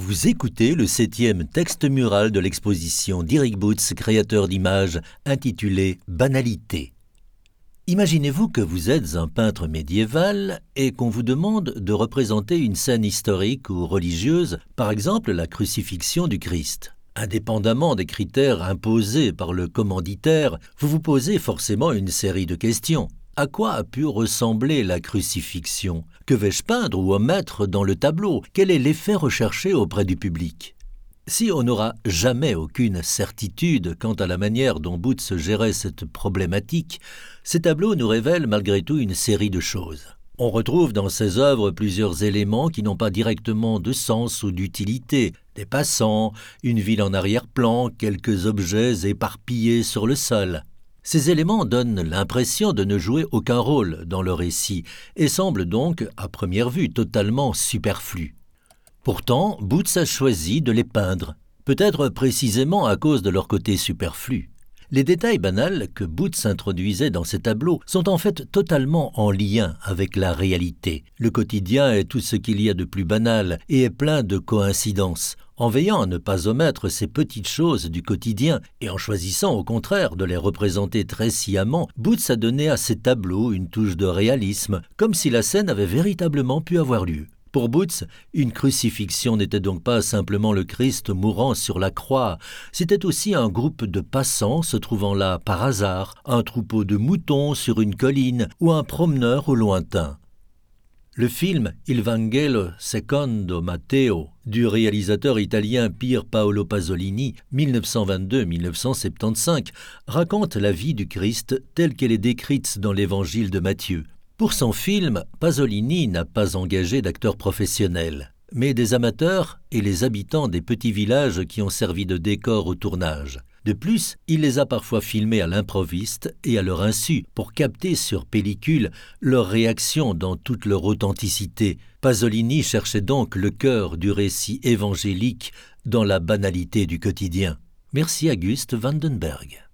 Vous écoutez le septième texte mural de l'exposition d'Eric Boots, créateur d'images, intitulée Banalité. Imaginez-vous que vous êtes un peintre médiéval et qu'on vous demande de représenter une scène historique ou religieuse, par exemple la crucifixion du Christ. Indépendamment des critères imposés par le commanditaire, vous vous posez forcément une série de questions. À quoi a pu ressembler la crucifixion? Que vais-je peindre ou omettre dans le tableau? Quel est l'effet recherché auprès du public? Si on n'aura jamais aucune certitude quant à la manière dont Boots gérait cette problématique, ces tableaux nous révèlent malgré tout une série de choses. On retrouve dans ses œuvres plusieurs éléments qui n'ont pas directement de sens ou d'utilité. Des passants, une ville en arrière-plan, quelques objets éparpillés sur le sol. Ces éléments donnent l'impression de ne jouer aucun rôle dans le récit et semblent donc, à première vue, totalement superflus. Pourtant, Boots a choisi de les peindre, peut-être précisément à cause de leur côté superflu. Les détails banals que Boots introduisait dans ses tableaux sont en fait totalement en lien avec la réalité. Le quotidien est tout ce qu'il y a de plus banal et est plein de coïncidences. En veillant à ne pas omettre ces petites choses du quotidien et en choisissant au contraire de les représenter très sciemment, Boots a donné à ses tableaux une touche de réalisme, comme si la scène avait véritablement pu avoir lieu. Pour Boots, une crucifixion n'était donc pas simplement le Christ mourant sur la croix, c'était aussi un groupe de passants se trouvant là par hasard, un troupeau de moutons sur une colline ou un promeneur au lointain. Le film Il Vangelo secondo Matteo du réalisateur italien Pier Paolo Pasolini 1922-1975 raconte la vie du Christ telle qu'elle est décrite dans l'évangile de Matthieu. Pour son film, Pasolini n'a pas engagé d'acteurs professionnels, mais des amateurs et les habitants des petits villages qui ont servi de décor au tournage. De plus, il les a parfois filmés à l'improviste et à leur insu pour capter sur pellicule leur réaction dans toute leur authenticité. Pasolini cherchait donc le cœur du récit évangélique dans la banalité du quotidien. Merci Auguste Vandenberg.